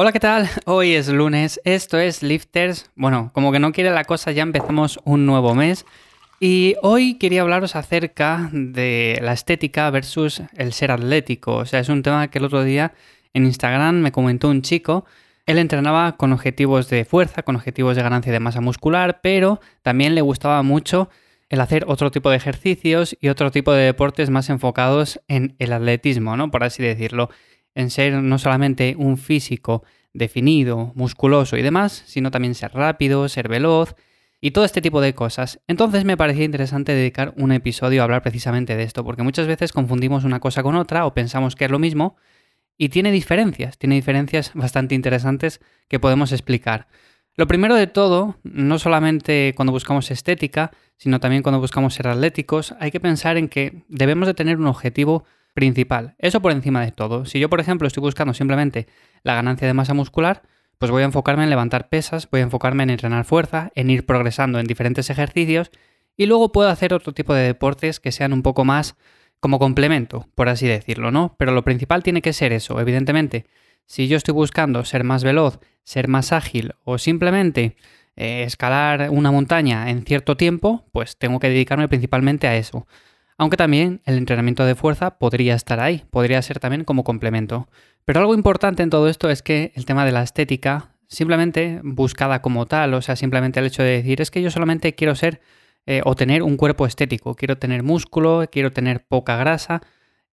Hola, ¿qué tal? Hoy es lunes, esto es Lifters. Bueno, como que no quiere la cosa, ya empezamos un nuevo mes. Y hoy quería hablaros acerca de la estética versus el ser atlético. O sea, es un tema que el otro día en Instagram me comentó un chico. Él entrenaba con objetivos de fuerza, con objetivos de ganancia de masa muscular, pero también le gustaba mucho el hacer otro tipo de ejercicios y otro tipo de deportes más enfocados en el atletismo, ¿no? Por así decirlo en ser no solamente un físico definido, musculoso y demás, sino también ser rápido, ser veloz y todo este tipo de cosas. Entonces me parecía interesante dedicar un episodio a hablar precisamente de esto, porque muchas veces confundimos una cosa con otra o pensamos que es lo mismo y tiene diferencias, tiene diferencias bastante interesantes que podemos explicar. Lo primero de todo, no solamente cuando buscamos estética, sino también cuando buscamos ser atléticos, hay que pensar en que debemos de tener un objetivo principal. Eso por encima de todo. Si yo, por ejemplo, estoy buscando simplemente la ganancia de masa muscular, pues voy a enfocarme en levantar pesas, voy a enfocarme en entrenar fuerza, en ir progresando en diferentes ejercicios y luego puedo hacer otro tipo de deportes que sean un poco más como complemento, por así decirlo, ¿no? Pero lo principal tiene que ser eso, evidentemente. Si yo estoy buscando ser más veloz, ser más ágil o simplemente eh, escalar una montaña en cierto tiempo, pues tengo que dedicarme principalmente a eso aunque también el entrenamiento de fuerza podría estar ahí, podría ser también como complemento. Pero algo importante en todo esto es que el tema de la estética, simplemente buscada como tal, o sea, simplemente el hecho de decir es que yo solamente quiero ser eh, o tener un cuerpo estético, quiero tener músculo, quiero tener poca grasa,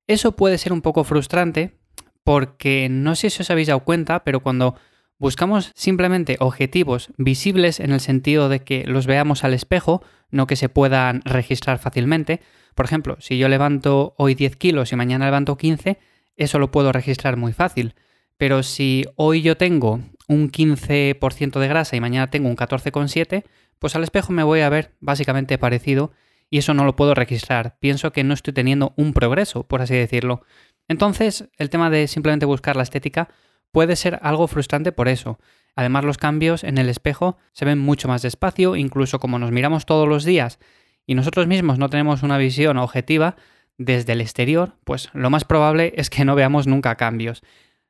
eso puede ser un poco frustrante porque no sé si os habéis dado cuenta, pero cuando buscamos simplemente objetivos visibles en el sentido de que los veamos al espejo, no que se puedan registrar fácilmente, por ejemplo, si yo levanto hoy 10 kilos y mañana levanto 15, eso lo puedo registrar muy fácil. Pero si hoy yo tengo un 15% de grasa y mañana tengo un 14,7, pues al espejo me voy a ver básicamente parecido y eso no lo puedo registrar. Pienso que no estoy teniendo un progreso, por así decirlo. Entonces, el tema de simplemente buscar la estética puede ser algo frustrante por eso. Además, los cambios en el espejo se ven mucho más despacio, incluso como nos miramos todos los días y nosotros mismos no tenemos una visión objetiva desde el exterior, pues lo más probable es que no veamos nunca cambios.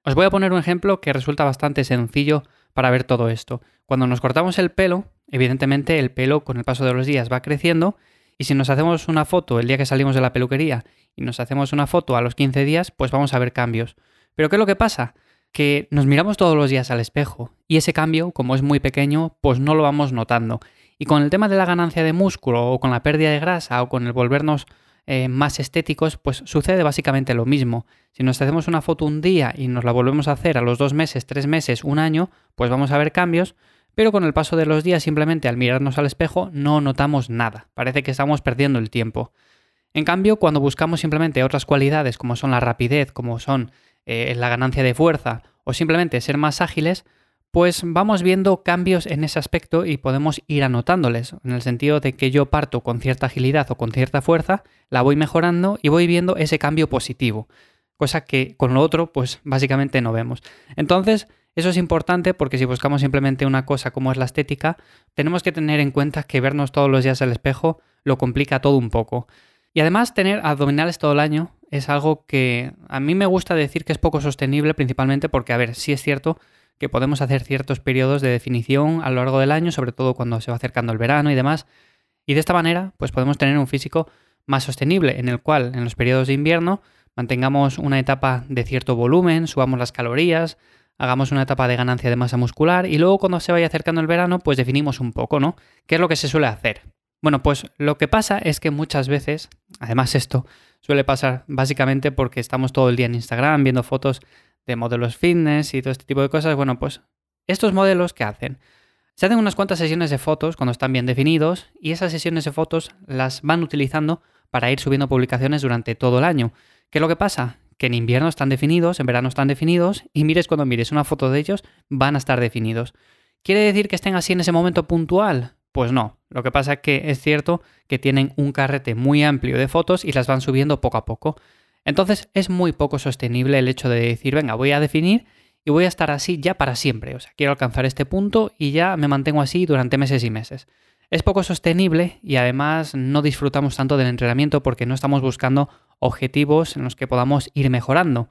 Os voy a poner un ejemplo que resulta bastante sencillo para ver todo esto. Cuando nos cortamos el pelo, evidentemente el pelo con el paso de los días va creciendo y si nos hacemos una foto el día que salimos de la peluquería y nos hacemos una foto a los 15 días, pues vamos a ver cambios. Pero ¿qué es lo que pasa? Que nos miramos todos los días al espejo y ese cambio, como es muy pequeño, pues no lo vamos notando. Y con el tema de la ganancia de músculo o con la pérdida de grasa o con el volvernos eh, más estéticos, pues sucede básicamente lo mismo. Si nos hacemos una foto un día y nos la volvemos a hacer a los dos meses, tres meses, un año, pues vamos a ver cambios, pero con el paso de los días simplemente al mirarnos al espejo no notamos nada. Parece que estamos perdiendo el tiempo. En cambio, cuando buscamos simplemente otras cualidades como son la rapidez, como son eh, la ganancia de fuerza o simplemente ser más ágiles, pues vamos viendo cambios en ese aspecto y podemos ir anotándoles, en el sentido de que yo parto con cierta agilidad o con cierta fuerza, la voy mejorando y voy viendo ese cambio positivo, cosa que con lo otro pues básicamente no vemos. Entonces, eso es importante porque si buscamos simplemente una cosa como es la estética, tenemos que tener en cuenta que vernos todos los días al espejo lo complica todo un poco. Y además tener abdominales todo el año es algo que a mí me gusta decir que es poco sostenible principalmente porque, a ver, sí es cierto que podemos hacer ciertos periodos de definición a lo largo del año, sobre todo cuando se va acercando el verano y demás. Y de esta manera, pues podemos tener un físico más sostenible, en el cual en los periodos de invierno mantengamos una etapa de cierto volumen, subamos las calorías, hagamos una etapa de ganancia de masa muscular y luego cuando se vaya acercando el verano, pues definimos un poco, ¿no? ¿Qué es lo que se suele hacer? Bueno, pues lo que pasa es que muchas veces, además esto suele pasar básicamente porque estamos todo el día en Instagram viendo fotos de modelos fitness y todo este tipo de cosas, bueno, pues estos modelos, ¿qué hacen? Se hacen unas cuantas sesiones de fotos cuando están bien definidos y esas sesiones de fotos las van utilizando para ir subiendo publicaciones durante todo el año. ¿Qué es lo que pasa? Que en invierno están definidos, en verano están definidos y mires cuando mires una foto de ellos van a estar definidos. ¿Quiere decir que estén así en ese momento puntual? Pues no. Lo que pasa es que es cierto que tienen un carrete muy amplio de fotos y las van subiendo poco a poco. Entonces es muy poco sostenible el hecho de decir, venga, voy a definir y voy a estar así ya para siempre. O sea, quiero alcanzar este punto y ya me mantengo así durante meses y meses. Es poco sostenible y además no disfrutamos tanto del entrenamiento porque no estamos buscando objetivos en los que podamos ir mejorando.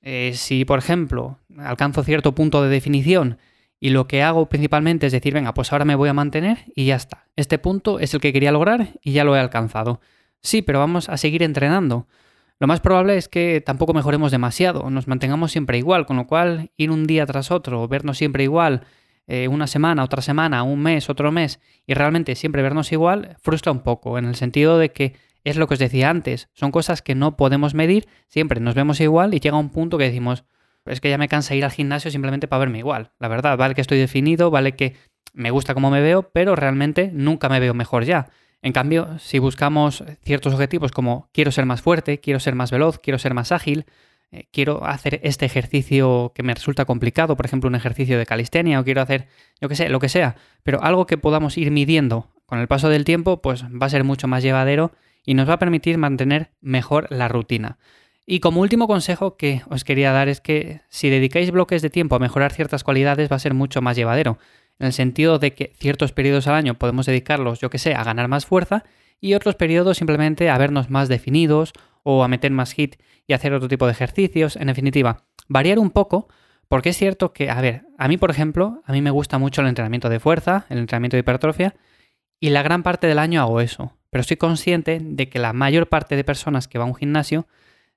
Eh, si, por ejemplo, alcanzo cierto punto de definición y lo que hago principalmente es decir, venga, pues ahora me voy a mantener y ya está. Este punto es el que quería lograr y ya lo he alcanzado. Sí, pero vamos a seguir entrenando. Lo más probable es que tampoco mejoremos demasiado, nos mantengamos siempre igual, con lo cual ir un día tras otro, vernos siempre igual, eh, una semana, otra semana, un mes, otro mes, y realmente siempre vernos igual, frustra un poco, en el sentido de que es lo que os decía antes, son cosas que no podemos medir, siempre nos vemos igual y llega un punto que decimos, es que ya me cansa ir al gimnasio simplemente para verme igual. La verdad, vale que estoy definido, vale que me gusta cómo me veo, pero realmente nunca me veo mejor ya. En cambio, si buscamos ciertos objetivos como quiero ser más fuerte, quiero ser más veloz, quiero ser más ágil, eh, quiero hacer este ejercicio que me resulta complicado, por ejemplo, un ejercicio de calistenia, o quiero hacer, yo qué sé, lo que sea, pero algo que podamos ir midiendo con el paso del tiempo, pues va a ser mucho más llevadero y nos va a permitir mantener mejor la rutina. Y como último consejo que os quería dar es que si dedicáis bloques de tiempo a mejorar ciertas cualidades va a ser mucho más llevadero, en el sentido de que ciertos periodos al año podemos dedicarlos, yo que sé, a ganar más fuerza y otros periodos simplemente a vernos más definidos o a meter más hit y hacer otro tipo de ejercicios, en definitiva, variar un poco porque es cierto que, a ver, a mí por ejemplo, a mí me gusta mucho el entrenamiento de fuerza, el entrenamiento de hipertrofia y la gran parte del año hago eso, pero soy consciente de que la mayor parte de personas que va a un gimnasio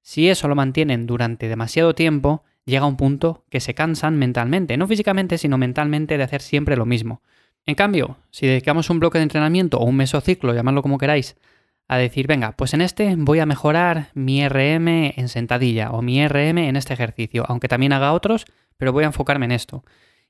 si eso lo mantienen durante demasiado tiempo, llega un punto que se cansan mentalmente, no físicamente, sino mentalmente de hacer siempre lo mismo. En cambio, si dedicamos un bloque de entrenamiento o un mesociclo, llamadlo como queráis, a decir, venga, pues en este voy a mejorar mi RM en sentadilla o mi RM en este ejercicio, aunque también haga otros, pero voy a enfocarme en esto.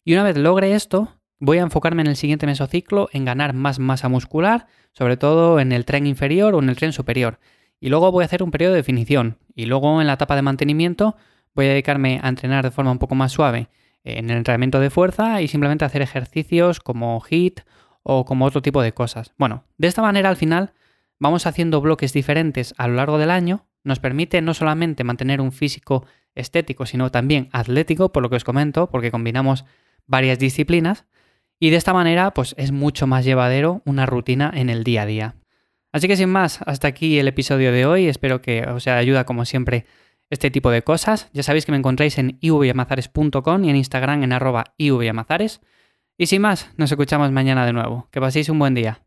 Y una vez logre esto, voy a enfocarme en el siguiente mesociclo en ganar más masa muscular, sobre todo en el tren inferior o en el tren superior. Y luego voy a hacer un periodo de definición. Y luego en la etapa de mantenimiento voy a dedicarme a entrenar de forma un poco más suave en el entrenamiento de fuerza y simplemente hacer ejercicios como HIT o como otro tipo de cosas. Bueno, de esta manera al final vamos haciendo bloques diferentes a lo largo del año. Nos permite no solamente mantener un físico estético, sino también atlético, por lo que os comento, porque combinamos varias disciplinas. Y de esta manera, pues es mucho más llevadero una rutina en el día a día. Así que sin más, hasta aquí el episodio de hoy. Espero que os ayuda como siempre este tipo de cosas. Ya sabéis que me encontráis en ivyamazares.com y en Instagram en arroba ivyamazares. Y sin más, nos escuchamos mañana de nuevo. Que paséis un buen día.